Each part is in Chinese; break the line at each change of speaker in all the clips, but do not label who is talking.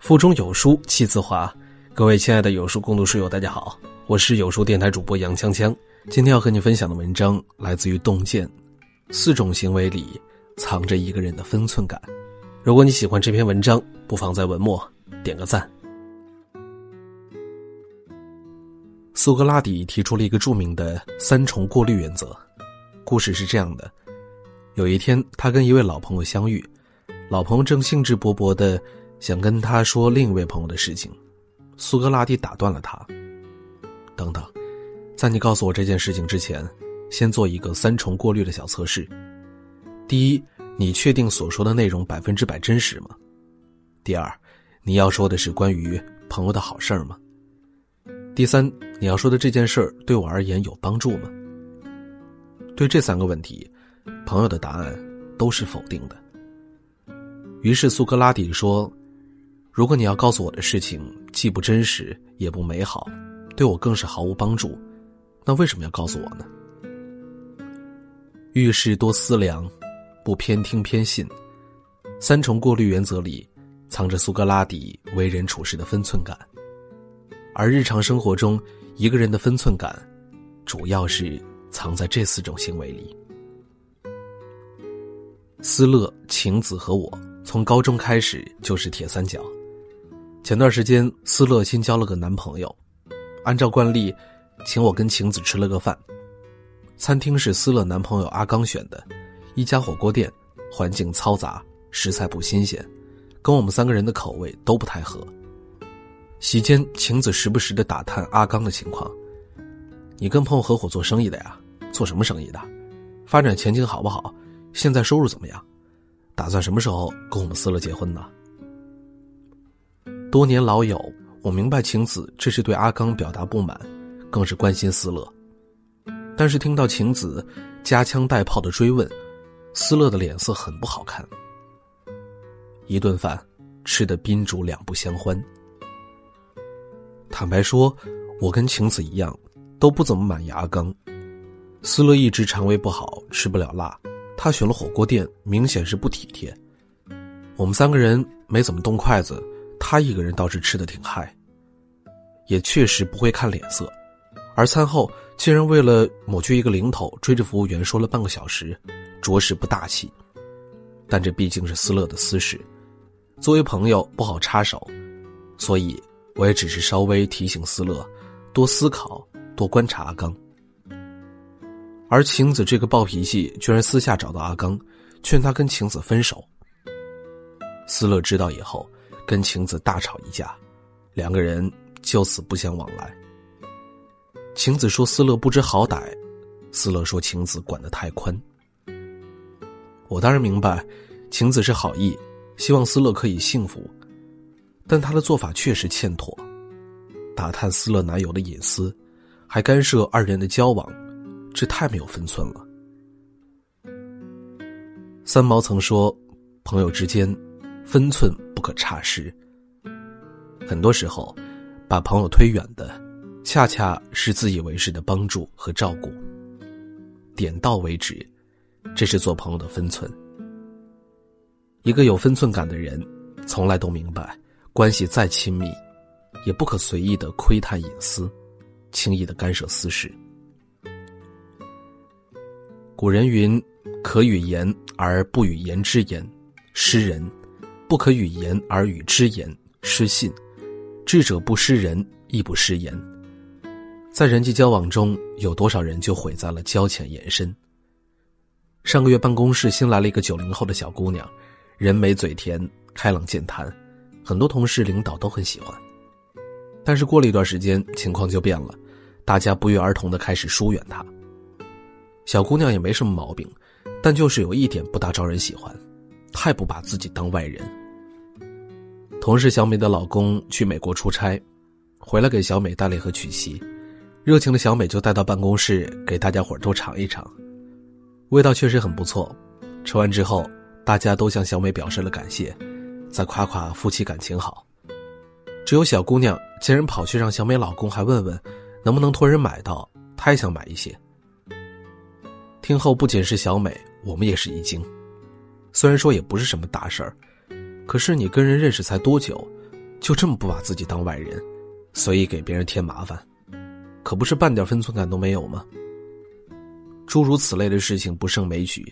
腹中有书气自华，各位亲爱的有书共读书友，大家好，我是有书电台主播杨锵锵。今天要和你分享的文章来自于洞见，四种行为里藏着一个人的分寸感。如果你喜欢这篇文章，不妨在文末点个赞。苏格拉底提出了一个著名的三重过滤原则。故事是这样的：有一天，他跟一位老朋友相遇，老朋友正兴致勃勃的。想跟他说另一位朋友的事情，苏格拉底打断了他。等等，在你告诉我这件事情之前，先做一个三重过滤的小测试。第一，你确定所说的内容百分之百真实吗？第二，你要说的是关于朋友的好事儿吗？第三，你要说的这件事儿对我而言有帮助吗？对这三个问题，朋友的答案都是否定的。于是苏格拉底说。如果你要告诉我的事情既不真实也不美好，对我更是毫无帮助，那为什么要告诉我呢？遇事多思量，不偏听偏信。三重过滤原则里，藏着苏格拉底为人处事的分寸感，而日常生活中，一个人的分寸感，主要是藏在这四种行为里。思乐、晴子和我从高中开始就是铁三角。前段时间，斯乐新交了个男朋友，按照惯例，请我跟晴子吃了个饭。餐厅是斯乐男朋友阿刚选的，一家火锅店，环境嘈杂，食材不新鲜，跟我们三个人的口味都不太合。席间，晴子时不时的打探阿刚的情况：“你跟朋友合伙做生意的呀？做什么生意的？发展前景好不好？现在收入怎么样？打算什么时候跟我们思乐结婚呢？”多年老友，我明白晴子这是对阿刚表达不满，更是关心思乐。但是听到晴子夹枪带炮的追问，思乐的脸色很不好看。一顿饭吃的宾主两不相欢。坦白说，我跟晴子一样，都不怎么满意阿刚。思乐一直肠胃不好，吃不了辣，他选了火锅店，明显是不体贴。我们三个人没怎么动筷子。他一个人倒是吃的挺嗨，也确实不会看脸色，而餐后竟然为了抹去一个零头，追着服务员说了半个小时，着实不大气。但这毕竟是思乐的私事，作为朋友不好插手，所以我也只是稍微提醒思乐，多思考，多观察阿刚。而晴子这个暴脾气，居然私下找到阿刚，劝他跟晴子分手。思乐知道以后。跟晴子大吵一架，两个人就此不相往来。晴子说斯乐不知好歹，斯乐说晴子管得太宽。我当然明白，晴子是好意，希望斯乐可以幸福，但他的做法确实欠妥，打探斯乐男友的隐私，还干涉二人的交往，这太没有分寸了。三毛曾说，朋友之间。分寸不可差失。很多时候，把朋友推远的，恰恰是自以为是的帮助和照顾。点到为止，这是做朋友的分寸。一个有分寸感的人，从来都明白，关系再亲密，也不可随意的窥探隐私，轻易的干涉私事。古人云：“可与言而不与言之言，失人。”不可与言而与之言，失信；智者不失人，亦不失言。在人际交往中，有多少人就毁在了交浅言深？上个月办公室新来了一个九零后的小姑娘，人美嘴甜，开朗健谈，很多同事领导都很喜欢。但是过了一段时间，情况就变了，大家不约而同的开始疏远她。小姑娘也没什么毛病，但就是有一点不大招人喜欢，太不把自己当外人。同事小美的老公去美国出差，回来给小美带了一盒曲奇，热情的小美就带到办公室给大家伙都尝一尝，味道确实很不错。吃完之后，大家都向小美表示了感谢，再夸夸夫妻感情好。只有小姑娘竟然跑去让小美老公还问问，能不能托人买到，她也想买一些。听后不仅是小美，我们也是一惊。虽然说也不是什么大事儿。可是你跟人认识才多久，就这么不把自己当外人，随意给别人添麻烦，可不是半点分寸感都没有吗？诸如此类的事情不胜枚举，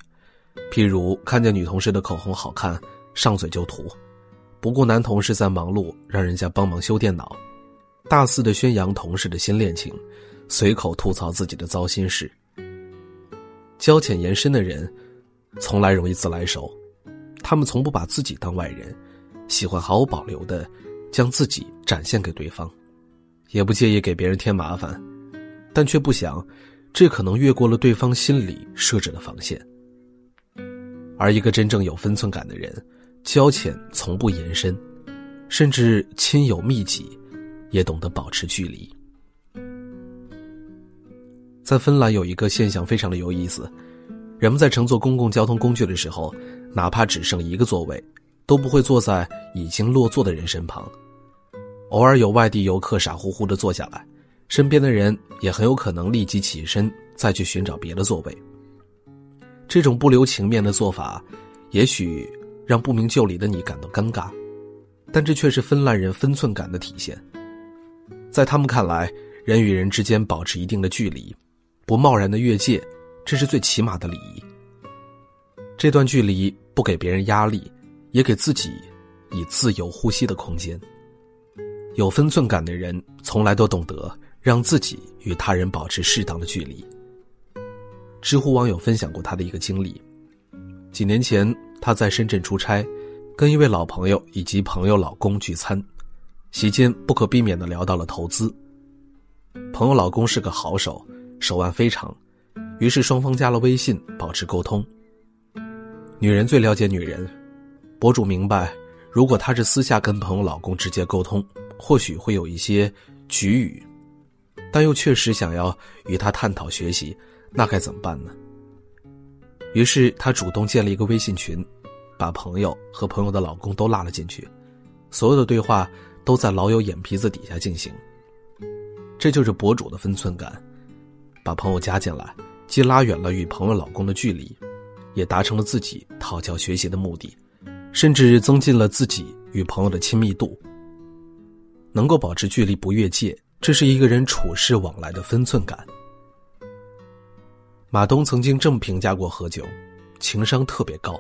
譬如看见女同事的口红好看，上嘴就涂；不顾男同事在忙碌，让人家帮忙修电脑；大肆的宣扬同事的新恋情，随口吐槽自己的糟心事。交浅言深的人，从来容易自来熟，他们从不把自己当外人，喜欢毫无保留的将自己展现给对方，也不介意给别人添麻烦，但却不想。这可能越过了对方心里设置的防线，而一个真正有分寸感的人，交浅从不延伸，甚至亲友密集，也懂得保持距离。在芬兰有一个现象非常的有意思，人们在乘坐公共交通工具的时候，哪怕只剩一个座位，都不会坐在已经落座的人身旁，偶尔有外地游客傻乎乎的坐下来。身边的人也很有可能立即起身，再去寻找别的座位。这种不留情面的做法，也许让不明就里的你感到尴尬，但这却是芬兰人分寸感的体现。在他们看来，人与人之间保持一定的距离，不贸然的越界，这是最起码的礼仪。这段距离不给别人压力，也给自己以自由呼吸的空间。有分寸感的人，从来都懂得。让自己与他人保持适当的距离。知乎网友分享过他的一个经历：几年前，他在深圳出差，跟一位老朋友以及朋友老公聚餐，席间不可避免的聊到了投资。朋友老公是个好手，手腕非常，于是双方加了微信，保持沟通。女人最了解女人，博主明白，如果她是私下跟朋友老公直接沟通，或许会有一些局语。但又确实想要与他探讨学习，那该怎么办呢？于是她主动建了一个微信群，把朋友和朋友的老公都拉了进去，所有的对话都在老友眼皮子底下进行。这就是博主的分寸感，把朋友加进来，既拉远了与朋友老公的距离，也达成了自己讨教学习的目的，甚至增进了自己与朋友的亲密度。能够保持距离不越界。这是一个人处事往来的分寸感。马东曾经这么评价过何炅：情商特别高，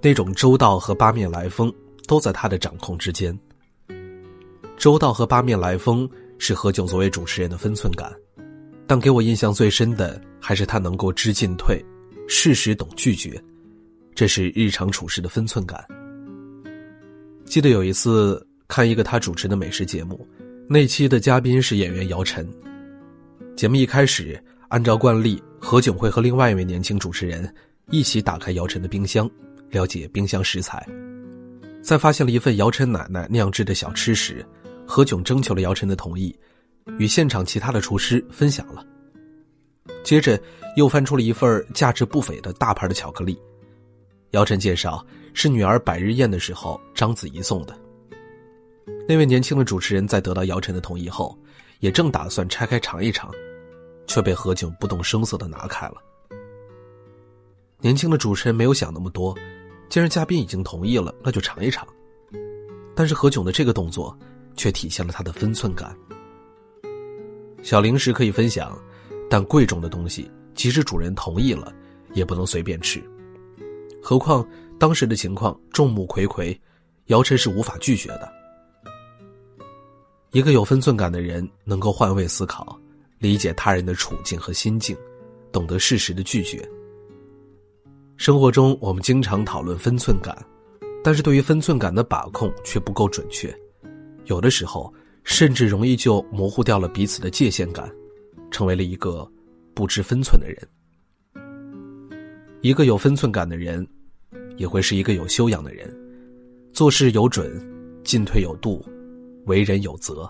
那种周到和八面来风都在他的掌控之间。周到和八面来风是何炅作为主持人的分寸感，但给我印象最深的还是他能够知进退，适时懂拒绝，这是日常处事的分寸感。记得有一次看一个他主持的美食节目。那期的嘉宾是演员姚晨。节目一开始，按照惯例，何炅会和另外一位年轻主持人一起打开姚晨的冰箱，了解冰箱食材。在发现了一份姚晨奶奶酿制的小吃时，何炅征求了姚晨的同意，与现场其他的厨师分享了。接着，又翻出了一份价值不菲的大牌的巧克力。姚晨介绍，是女儿百日宴的时候章子怡送的。那位年轻的主持人在得到姚晨的同意后，也正打算拆开尝一尝，却被何炅不动声色的拿开了。年轻的主持人没有想那么多，既然嘉宾已经同意了，那就尝一尝。但是何炅的这个动作，却体现了他的分寸感。小零食可以分享，但贵重的东西，即使主人同意了，也不能随便吃。何况当时的情况，众目睽睽，姚晨是无法拒绝的。一个有分寸感的人，能够换位思考，理解他人的处境和心境，懂得适时的拒绝。生活中，我们经常讨论分寸感，但是对于分寸感的把控却不够准确，有的时候甚至容易就模糊掉了彼此的界限感，成为了一个不知分寸的人。一个有分寸感的人，也会是一个有修养的人，做事有准，进退有度。为人有责，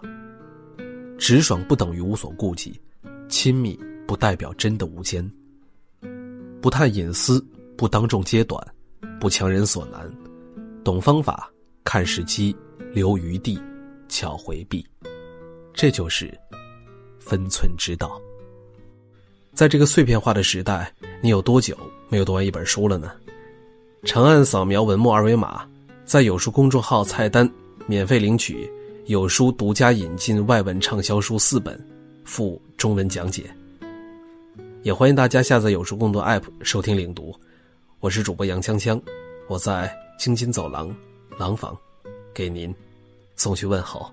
直爽不等于无所顾忌，亲密不代表真的无间。不探隐私，不当众揭短，不强人所难，懂方法，看时机，留余地，巧回避。这就是分寸之道。在这个碎片化的时代你有多久没有读完一本书了呢？长按扫描文末二维码在有书公众号菜单免费领取有书独家引进外文畅销书四本附中文讲解。也欢迎大家下载有书更多 app 收听领读。我是主播杨锵锵我在京津走廊廊坊给您送去问候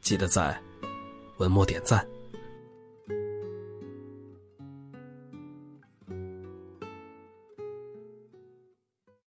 记得在文末点赞。